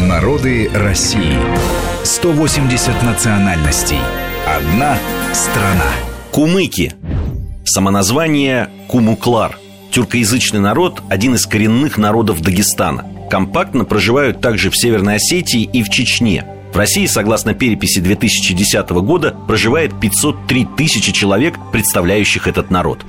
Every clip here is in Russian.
Народы России. 180 национальностей. Одна страна. Кумыки. Самоназвание Кумуклар. Тюркоязычный народ – один из коренных народов Дагестана. Компактно проживают также в Северной Осетии и в Чечне – в России, согласно переписи 2010 года, проживает 503 тысячи человек, представляющих этот народ.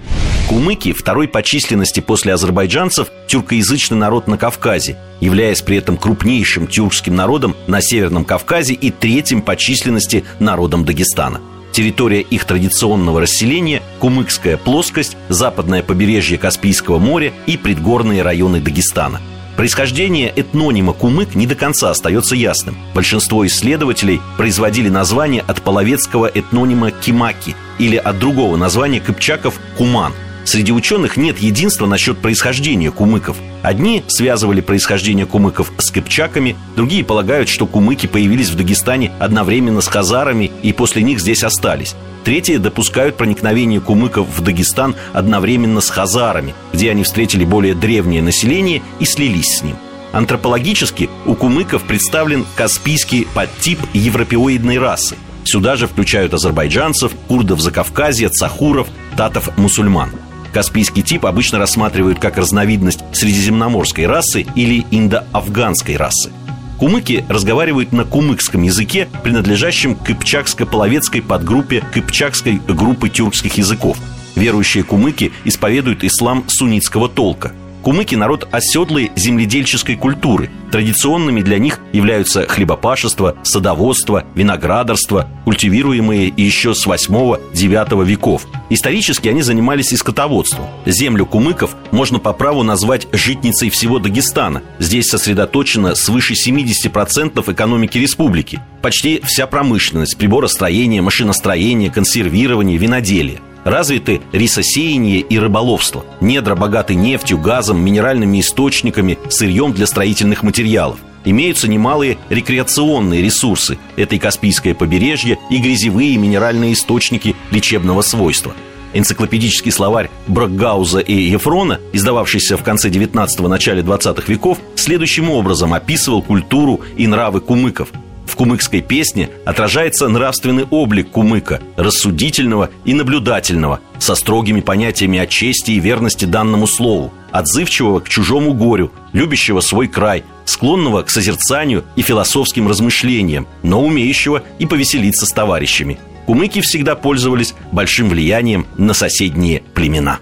Кумыки – второй по численности после азербайджанцев тюркоязычный народ на Кавказе, являясь при этом крупнейшим тюркским народом на Северном Кавказе и третьим по численности народом Дагестана. Территория их традиционного расселения – Кумыкская плоскость, западное побережье Каспийского моря и предгорные районы Дагестана – Происхождение этнонима кумык не до конца остается ясным. Большинство исследователей производили название от половецкого этнонима кимаки или от другого названия кыпчаков куман. Среди ученых нет единства насчет происхождения кумыков. Одни связывали происхождение кумыков с кыпчаками, другие полагают, что кумыки появились в Дагестане одновременно с хазарами и после них здесь остались. Третьи допускают проникновение кумыков в Дагестан одновременно с хазарами, где они встретили более древнее население и слились с ним. Антропологически у кумыков представлен каспийский подтип европеоидной расы. Сюда же включают азербайджанцев, курдов Закавказья, цахуров, татов-мусульман. Каспийский тип обычно рассматривают как разновидность средиземноморской расы или индоафганской расы – Кумыки разговаривают на кумыкском языке, принадлежащем к кыпчакско-половецкой подгруппе кыпчакской группы тюркских языков. Верующие кумыки исповедуют ислам суннитского толка – Кумыки – народ оседлой земледельческой культуры. Традиционными для них являются хлебопашество, садоводство, виноградарство, культивируемые еще с 8-9 веков. Исторически они занимались и скотоводством. Землю кумыков можно по праву назвать житницей всего Дагестана. Здесь сосредоточено свыше 70% экономики республики. Почти вся промышленность, приборостроение, машиностроение, консервирование, виноделие – Развиты рисосеяние и рыболовство. Недра богаты нефтью, газом, минеральными источниками, сырьем для строительных материалов. Имеются немалые рекреационные ресурсы. Это и Каспийское побережье, и грязевые минеральные источники лечебного свойства. Энциклопедический словарь Бракгауза и Ефрона, издававшийся в конце 19-го, начале 20 веков, следующим образом описывал культуру и нравы кумыков – в кумыкской песне отражается нравственный облик кумыка, рассудительного и наблюдательного, со строгими понятиями о чести и верности данному слову, отзывчивого к чужому горю, любящего свой край, склонного к созерцанию и философским размышлениям, но умеющего и повеселиться с товарищами. Кумыки всегда пользовались большим влиянием на соседние племена.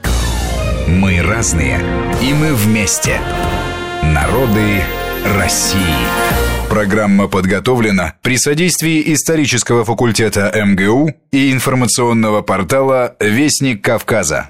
Мы разные, и мы вместе. Народы России. Программа подготовлена при содействии исторического факультета МГУ и информационного портала «Вестник Кавказа».